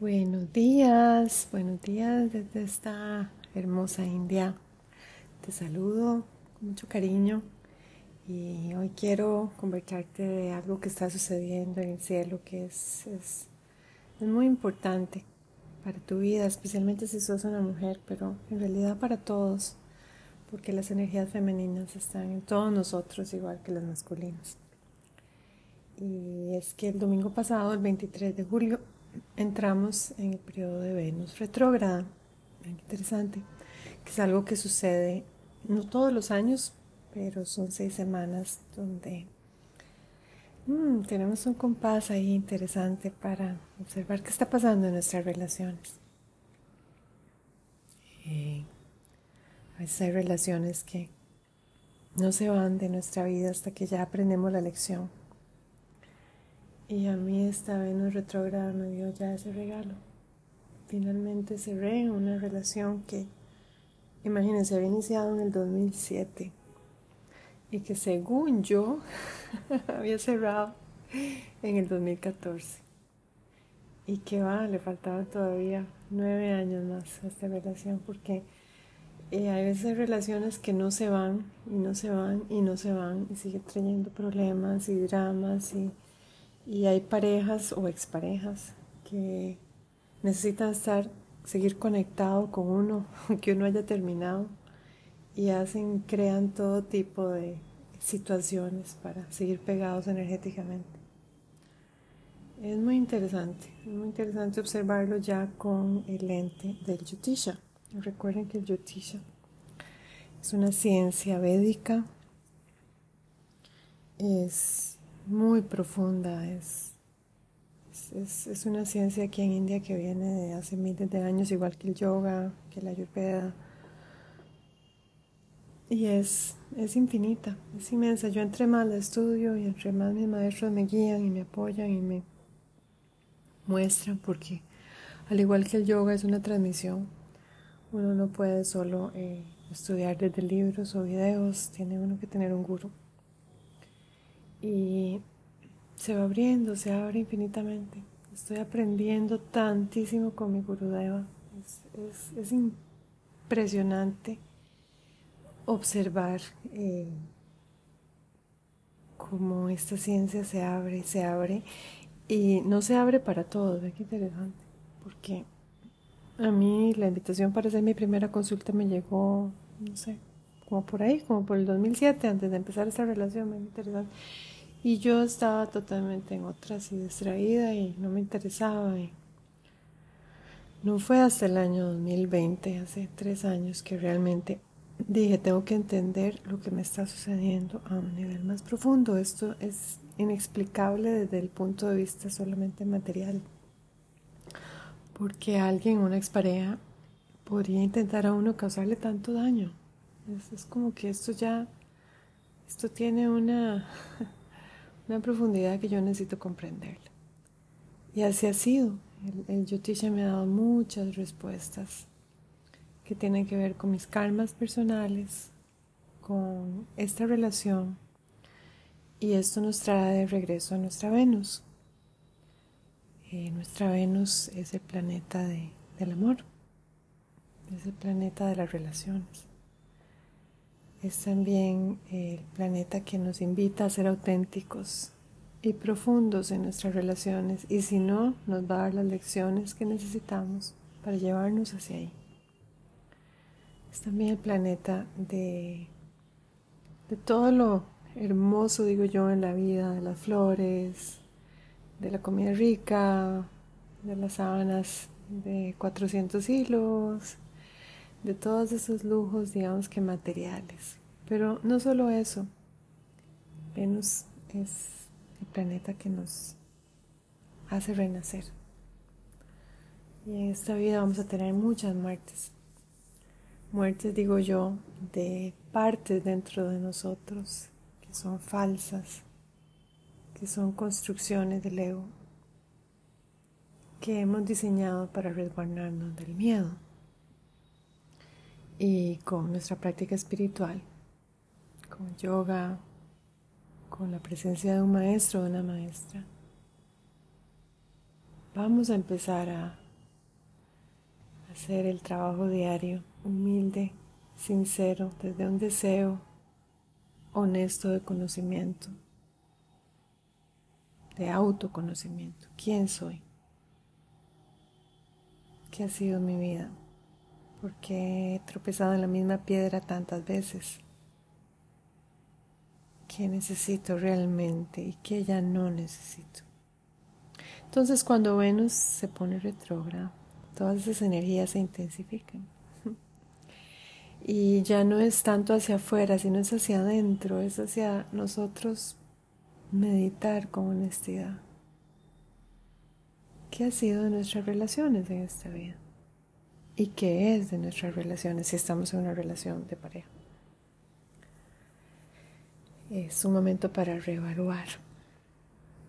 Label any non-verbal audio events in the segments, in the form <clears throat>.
Buenos días, buenos días desde esta hermosa India. Te saludo con mucho cariño y hoy quiero conversarte de algo que está sucediendo en el cielo que es, es, es muy importante para tu vida, especialmente si sos una mujer, pero en realidad para todos, porque las energías femeninas están en todos nosotros igual que las masculinas. Y es que el domingo pasado, el 23 de julio, entramos en el periodo de Venus retrógrada. Interesante, que es algo que sucede no todos los años, pero son seis semanas donde mm, tenemos un compás ahí interesante para observar qué está pasando en nuestras relaciones. Eh, a veces hay relaciones que no se van de nuestra vida hasta que ya aprendemos la lección y a mí esta Venus retrógrada me dio ya ese regalo. Finalmente cerré una relación que, imagínense, había iniciado en el 2007 y que según yo <laughs> había cerrado en el 2014. Y que va, le faltaban todavía nueve años más a esta relación porque eh, hay veces relaciones que no se van y no se van y no se van y sigue trayendo problemas y dramas y y hay parejas o exparejas que necesitan estar, seguir conectado con uno, <laughs> aunque uno haya terminado, y hacen, crean todo tipo de situaciones para seguir pegados energéticamente. Es muy interesante, es muy interesante observarlo ya con el lente del Yotisha. Recuerden que el Yotisha es una ciencia védica, es muy profunda, es, es, es, una ciencia aquí en India que viene de hace miles de años, igual que el yoga, que la ayurveda. Y es, es infinita, es inmensa. Yo entre más la estudio y entre más mis maestros me guían y me apoyan y me muestran, porque al igual que el yoga es una transmisión, uno no puede solo eh, estudiar desde libros o videos, tiene uno que tener un guru y se va abriendo, se abre infinitamente. Estoy aprendiendo tantísimo con mi Gurudeva. Es, es, impresionante observar eh, cómo esta ciencia se abre se abre. Y no se abre para todos, qué interesante. Porque a mí la invitación para hacer mi primera consulta me llegó, no sé, como por ahí, como por el 2007, antes de empezar esta relación, me interesante. Y yo estaba totalmente en otras y distraída y no me interesaba. Y no fue hasta el año 2020, hace tres años, que realmente dije, tengo que entender lo que me está sucediendo a un nivel más profundo. Esto es inexplicable desde el punto de vista solamente material. Porque alguien, una expareja, podría intentar a uno causarle tanto daño. Es, es como que esto ya, esto tiene una <laughs> una profundidad que yo necesito comprenderla. Y así ha sido. El, el me ha dado muchas respuestas que tienen que ver con mis karmas personales, con esta relación. Y esto nos trae de regreso a nuestra Venus. Eh, nuestra Venus es el planeta del amor, es el planeta de las relaciones. Es también el planeta que nos invita a ser auténticos y profundos en nuestras relaciones y si no, nos va a dar las lecciones que necesitamos para llevarnos hacia ahí. Es también el planeta de, de todo lo hermoso, digo yo, en la vida, de las flores, de la comida rica, de las sábanas de 400 hilos, de todos esos lujos, digamos que materiales. Pero no solo eso, Venus es el planeta que nos hace renacer. Y en esta vida vamos a tener muchas muertes. Muertes, digo yo, de partes dentro de nosotros que son falsas, que son construcciones del ego, que hemos diseñado para resguardarnos del miedo y con nuestra práctica espiritual, con yoga, con la presencia de un maestro o una maestra, vamos a empezar a hacer el trabajo diario, humilde, sincero, desde un deseo honesto de conocimiento, de autoconocimiento. ¿Quién soy? ¿Qué ha sido mi vida? ¿Por qué he tropezado en la misma piedra tantas veces? ¿Qué necesito realmente y qué ya no necesito? Entonces cuando Venus se pone retrógrada, todas esas energías se intensifican. <laughs> Y ya no es tanto hacia afuera, sino es hacia adentro, es hacia nosotros meditar con honestidad. ¿Qué ha sido de nuestras relaciones en esta vida? ¿Y qué es de nuestras relaciones si estamos en una relación de pareja? Es un momento para reevaluar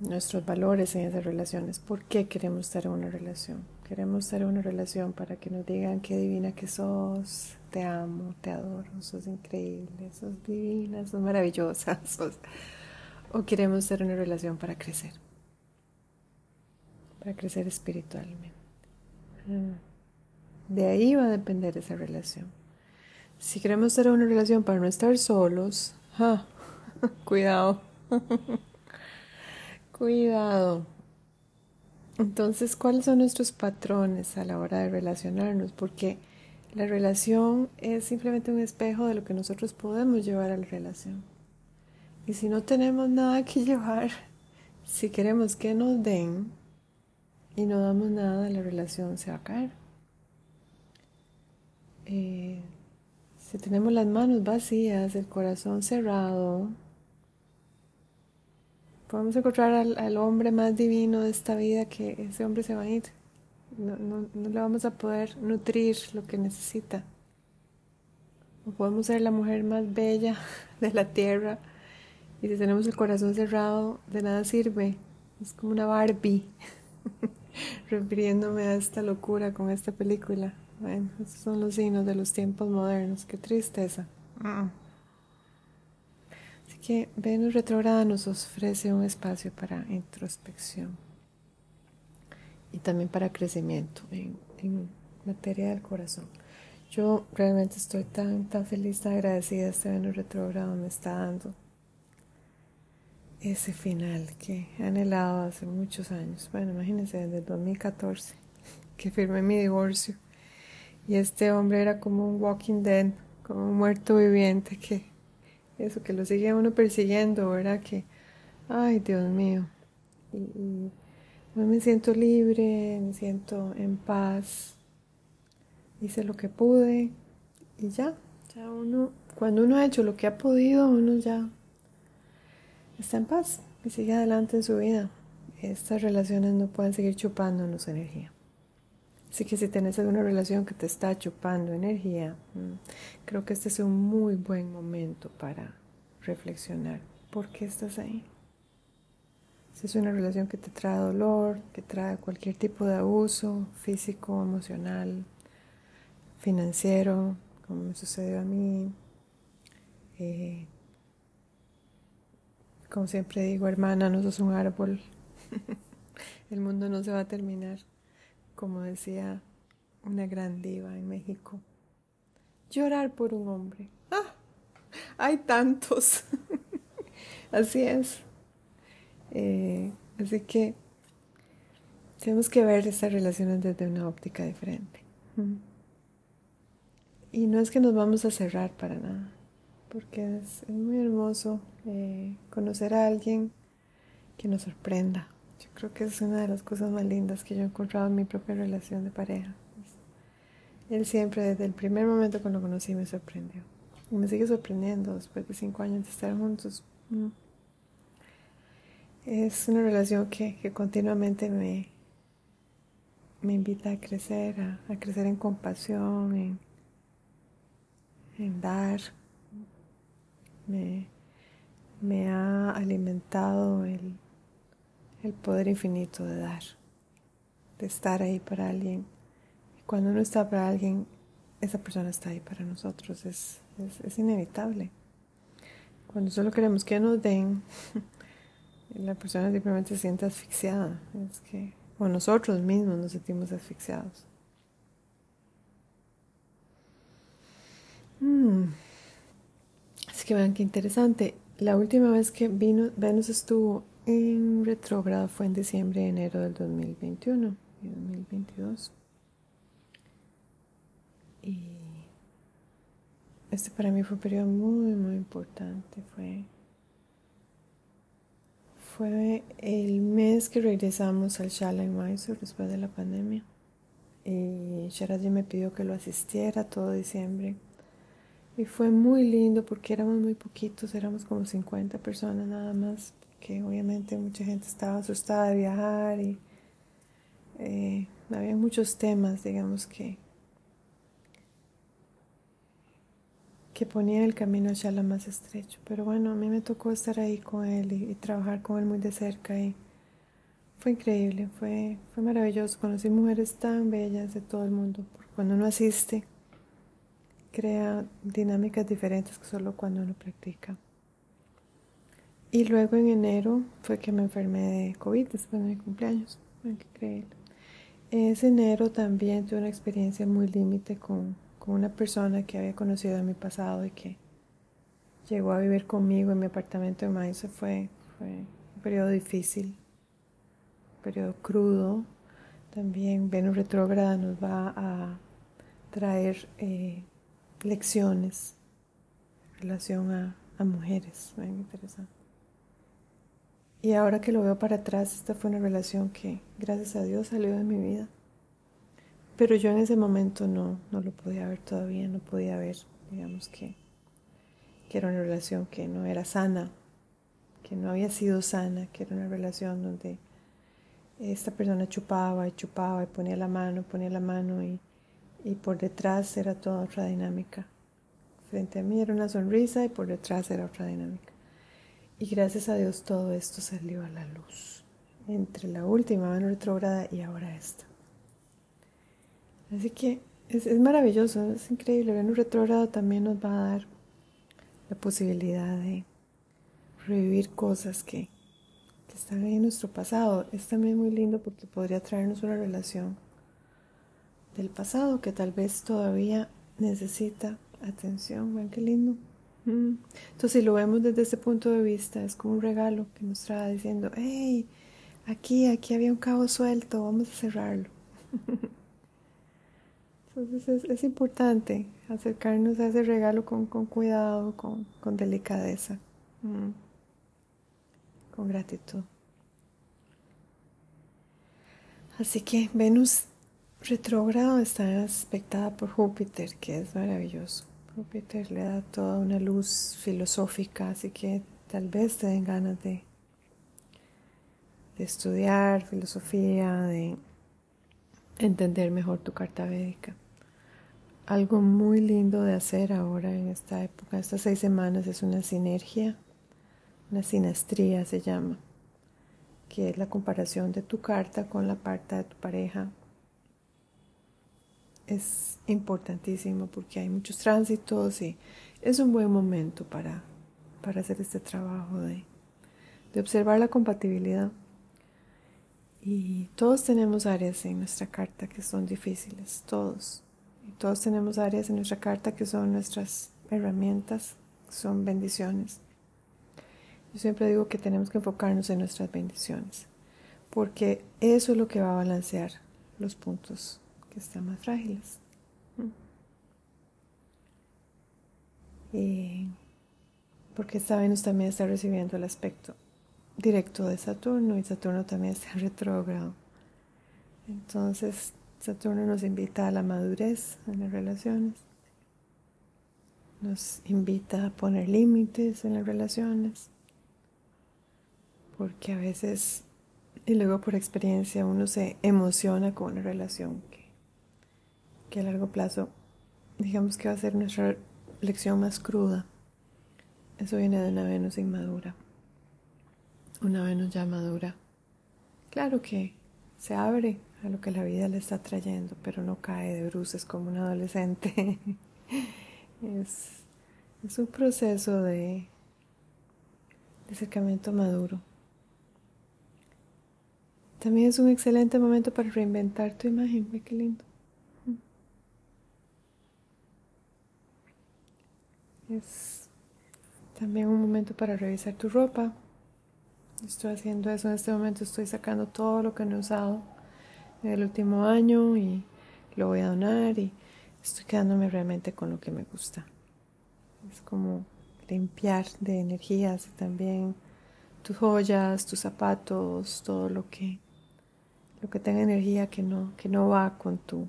nuestros valores en esas relaciones. ¿Por qué queremos estar en una relación? Queremos estar en una relación para que nos digan qué divina que sos, te amo, te adoro, sos increíble, sos divina, sos maravillosa. <laughs> O queremos estar en una relación para crecer, para crecer espiritualmente. Ah, de ahí va a depender esa relación. Si queremos en una relación para no estar solos, <laughs> cuidado. <laughs> Cuidado. Entonces, ¿cuáles son nuestros patrones a la hora de relacionarnos? Porque la relación es simplemente un espejo de lo que nosotros podemos llevar a la relación. Y si no tenemos nada que <laughs> llevar, si queremos que nos den y no damos nada, la relación se va a caer. Eh, si tenemos las manos vacías, el corazón cerrado, podemos encontrar al, hombre más divino de esta vida que ese hombre se va a ir. No, no, no, le vamos a poder nutrir lo que necesita. O podemos ser la mujer más bella <laughs> de la tierra y si tenemos el corazón cerrado, de nada sirve. Es como una Barbie. <laughs> Refiriéndome a esta locura con esta película. Bueno, esos son los signos de los tiempos modernos. Qué tristeza. Mm que Venus retrógrada nos ofrece un espacio para introspección y también para crecimiento en, materia del corazón. Yo realmente estoy tan, tan feliz, tan agradecida este Venus retrógrado me está dando ese final que he anhelado hace muchos años. Bueno, imagínense, desde el 2014 <laughs> que firmé mi divorcio y este hombre era como un walking dead, como un muerto viviente que eso, que lo sigue uno persiguiendo, ¿verdad? Que, ay, Dios mío. Y, me siento libre, me siento en paz. Hice lo que pude y ya, ya uno, cuando uno ha hecho lo que ha podido, uno ya está en paz y sigue adelante en su vida. Estas relaciones no pueden seguir chupándonos energía. Así que si tenés alguna relación que te está chupando energía, mm, creo que este es un muy buen momento para reflexionar. ¿Por qué estás ahí? Si es una relación que te trae dolor, que trae cualquier tipo de abuso físico, emocional, financiero, como me sucedió a mí, eh, como siempre digo, hermana, no sos un árbol. <laughs> El mundo no se va a terminar como decía una gran diva en México. Llorar por un hombre. ¡Ah! Hay tantos. <laughs> así es. Eh, así que tenemos que ver estas relaciones desde una óptica diferente. Y no es que nos vamos a cerrar para nada, porque es, muy hermoso eh, conocer a alguien que nos sorprenda, creo que es una de las cosas más lindas que yo he encontrado en mi propia relación de pareja. Él siempre, desde el primer momento cuando lo conocí, me sorprendió. Y me sigue sorprendiendo después de cinco años de estar juntos. Mm. Es una relación que, continuamente me, me invita a crecer, a, crecer en compasión, en, en dar. Me, me ha alimentado el el poder infinito de dar, de estar ahí para alguien. Y cuando uno está para alguien, esa persona está ahí para nosotros, es, es, inevitable. Cuando solo queremos que nos den, <laughs> la persona simplemente se siente asfixiada, es que, o nosotros mismos nos sentimos asfixiados. Mm. Así que vean qué interesante. La última vez que vino, Venus estuvo en retrógrado fue en diciembre y enero del 2021 y 2022. Y este para mí fue un periodo muy, muy importante. Fue, fue el mes que regresamos al Shala en Mysore después de la pandemia. Y Sharaji me pidió que lo asistiera todo diciembre. Y fue muy lindo porque éramos muy poquitos, éramos como 50 personas nada más, que obviamente mucha gente estaba asustada de viajar y eh, había muchos temas, digamos, que, que ponían el camino a Shala más estrecho. Pero bueno, a mí me tocó estar ahí con él y, trabajar con él muy de cerca y fue increíble, fue, fue maravilloso. Conocí mujeres tan bellas de todo el mundo. Cuando uno asiste, crea dinámicas diferentes que solo cuando uno practica. Y luego en enero fue que me enfermé de COVID después de mi cumpleaños. Hay que creerlo. Ese enero también tuve una experiencia muy límite con, con, una persona que había conocido en mi pasado y que llegó a vivir conmigo en mi apartamento en Maíz. Fue, fue un periodo difícil, un periodo crudo. También Venus retrógrada nos va a traer eh, lecciones en relación a, a mujeres. Muy interesante. Y ahora que lo veo para atrás, esta fue una relación que, gracias a Dios, salió de mi vida. Pero yo en ese momento no, no lo podía ver todavía, no podía ver, digamos que, que era una relación que no era sana, que no había sido sana, que era una relación donde esta persona chupaba y chupaba y ponía la mano, ponía la mano y, y por detrás era toda otra dinámica. Frente a mí era una sonrisa y por detrás era otra dinámica. Y gracias a Dios todo esto salió a la luz. Entre la última mano retrógrada y ahora esta. Así que es, maravilloso, es increíble. Venus retrógrado también nos va a dar la posibilidad de revivir cosas que, que están ahí en nuestro pasado. Es también muy lindo porque podría traernos una relación del pasado que tal vez todavía necesita atención. Ven qué lindo. Entonces, si lo vemos desde ese punto de vista, es como un regalo que nos trae diciendo, hey, aquí, aquí había un cabo suelto, vamos a cerrarlo. <laughs> Entonces es, importante acercarnos a ese regalo con, cuidado, con, delicadeza, con gratitud. Así que Venus retrógrado está aspectada por Júpiter, que es maravilloso. Júpiter le da toda una luz filosófica, así que tal vez te den ganas de, de estudiar filosofía, de entender mejor tu carta védica. Algo muy lindo de hacer ahora en esta época, estas seis semanas, es una sinergia, una sinastría se llama, que es la comparación de tu carta con la parte de tu pareja es importantísimo porque hay muchos tránsitos y es un buen momento para, para hacer este trabajo de, de observar la compatibilidad. Y todos tenemos áreas en nuestra carta que son difíciles, todos. Y todos tenemos áreas en nuestra carta que son nuestras herramientas, son bendiciones. Yo siempre digo que tenemos que enfocarnos en nuestras bendiciones, porque eso es lo que va a balancear los puntos que están más frágiles. Y porque esta Venus también está recibiendo el aspecto directo de Saturno y Saturno también está <laughs> retrógrado. Entonces Saturno nos invita a la madurez en las relaciones, nos invita a poner límites en las relaciones, porque a veces, y luego por experiencia, uno se emociona con una relación que que a largo plazo, digamos que va a ser nuestra lección más cruda. Eso viene de una Venus inmadura, una Venus ya madura. Claro que se abre a lo que la vida le está trayendo, pero no cae de bruces como un adolescente. <laughs> es, es un proceso de, acercamiento maduro. También es un excelente momento para reinventar tu imagen. qué lindo. Es también un momento para revisar tu ropa. Estoy haciendo eso en este momento, estoy sacando todo lo que no he usado en el último año y lo voy a donar y estoy quedándome realmente con lo que me gusta. Es como limpiar de energías y también tus joyas, tus zapatos, todo lo que lo que tenga energía que no que no va con tu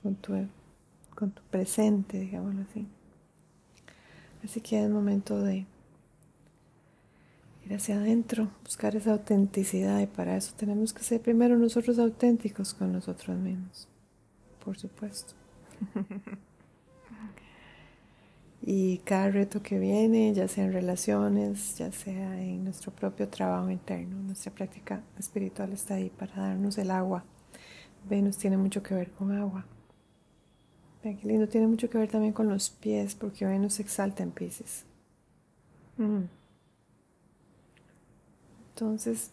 con tu con tu presente, digámoslo así. Así que es momento de ir hacia adentro, buscar esa autenticidad y para eso tenemos que ser primero nosotros auténticos con nosotros mismos, por supuesto. <laughs> y cada reto que viene, ya sea en relaciones, ya sea en nuestro propio trabajo interno, nuestra práctica espiritual está ahí para darnos el agua. Venus tiene mucho que ver con agua. Vean qué lindo, tiene mucho que ver también con los pies, porque Venus exalta en Pisces. Mm. Entonces,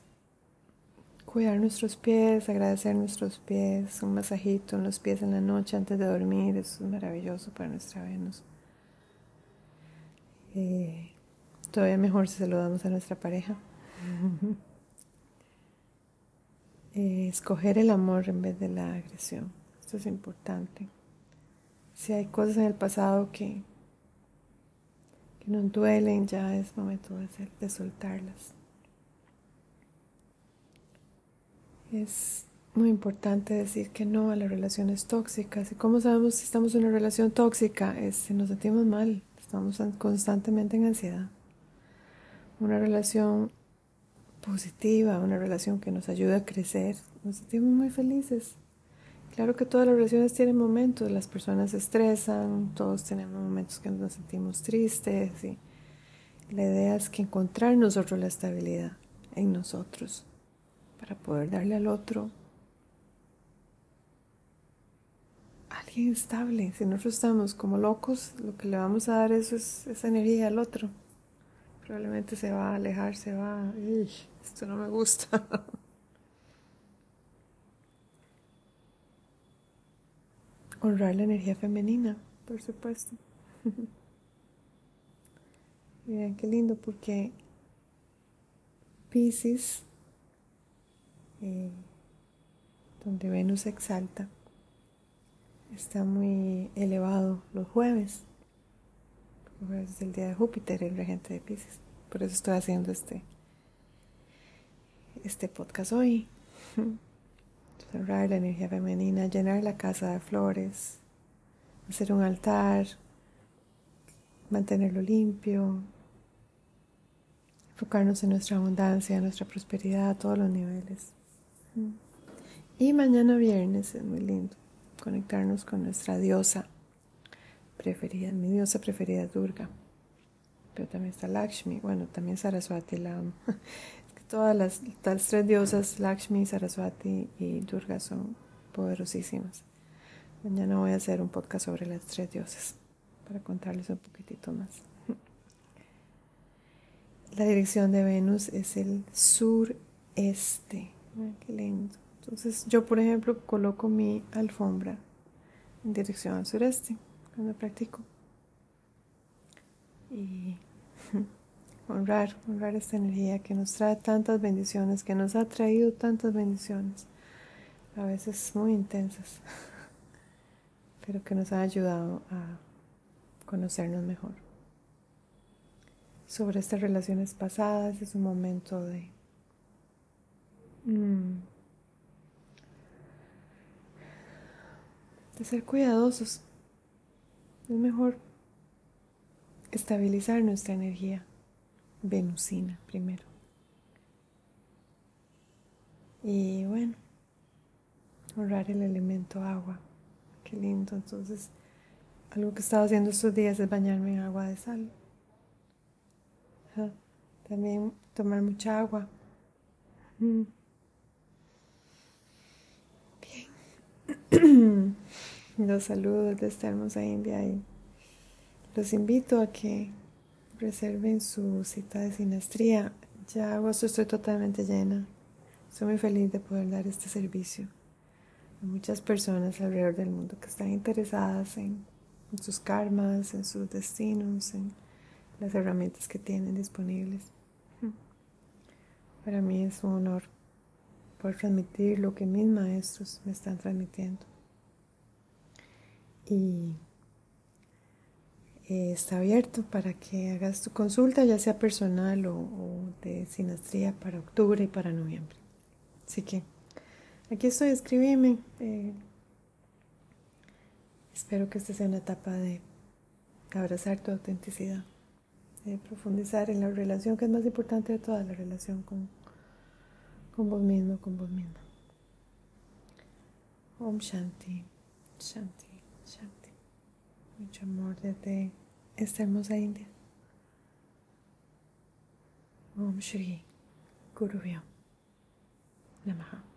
cuidar nuestros pies, agradecer nuestros pies, un masajito en los pies en la noche antes de dormir, eso es maravilloso para nuestra Venus. Eh, todavía mejor si se lo damos a nuestra pareja. <laughs> Eh, escoger el amor en vez de la agresión. Esto es importante. Si hay cosas en el pasado que, que nos duelen, ya es momento de, de soltarlas. Es muy importante decir que no a las relaciones tóxicas. ¿Y cómo sabemos si estamos en una relación tóxica? Es si nos sentimos mal, estamos constantemente en ansiedad. Una relación positiva, una relación que nos ayuda a crecer, nos sentimos muy felices. Claro que todas las relaciones tienen momentos, las personas se estresan, todos tenemos momentos que nos sentimos tristes y la idea es que encontrar nosotros la estabilidad en nosotros para poder darle al otro alguien estable. Si nosotros estamos como locos, lo que le vamos a dar eso es esa energía al otro. Probablemente se va a alejar, se va, esto no me gusta. <laughs> Honrar la energía femenina, por supuesto. <laughs> Miren qué lindo porque Pisces, eh, donde Venus exalta, está muy elevado los jueves. es el día de Júpiter, el regente de Pisces. Por eso estoy haciendo este, este podcast hoy. <laughs> Cerrar la energía femenina, llenar la casa de flores, hacer un altar, mantenerlo limpio, enfocarnos en nuestra abundancia, nuestra prosperidad a todos los niveles. Y mañana viernes es muy lindo conectarnos con nuestra diosa preferida. Mi diosa preferida es Durga, pero también está Lakshmi, bueno, también Saraswati la. Todas las, tres diosas, Lakshmi, Saraswati y Durga, son poderosísimas. Mañana voy a hacer un podcast sobre las tres diosas para contarles un poquitito más. <laughs> La dirección de Venus es el sureste. qué lindo. Entonces yo, por ejemplo, coloco mi alfombra en dirección al sureste cuando practico. Y honrar, honrar esta energía que nos trae tantas bendiciones, que nos ha traído tantas bendiciones, a veces muy intensas, <laughs> pero que nos ha ayudado a conocernos mejor. Sobre estas relaciones pasadas es un momento de... Mm, de ser cuidadosos. Es mejor estabilizar nuestra energía venusina primero. Y bueno, honrar el elemento agua. Qué lindo. Entonces, algo que he estado haciendo estos días es bañarme en agua de sal. También tomar mucha agua. Mm. Bien. <clears throat> Los saludos de esta hermosa India y los invito a que reserven su cita de sinastría. Ya agosto estoy totalmente llena. Estoy muy feliz de poder dar este servicio a muchas personas alrededor del mundo que están interesadas en en sus karmas, en sus destinos, en las herramientas que tienen disponibles. Para mí es un honor poder transmitir lo que mis maestros me están transmitiendo. Y eh, está abierto para que hagas tu consulta, ya sea personal o, de sinastría para octubre y para noviembre. Así que aquí estoy, escribime. Eh, espero que esta sea una etapa de abrazar tu autenticidad, de profundizar en la relación que es más importante de toda la relación con, con vos mismo, con vos misma. Om Shanti, Shanti, Shanti. Mucho amor desde esta hermosa India. Om Shri Guru Namaha.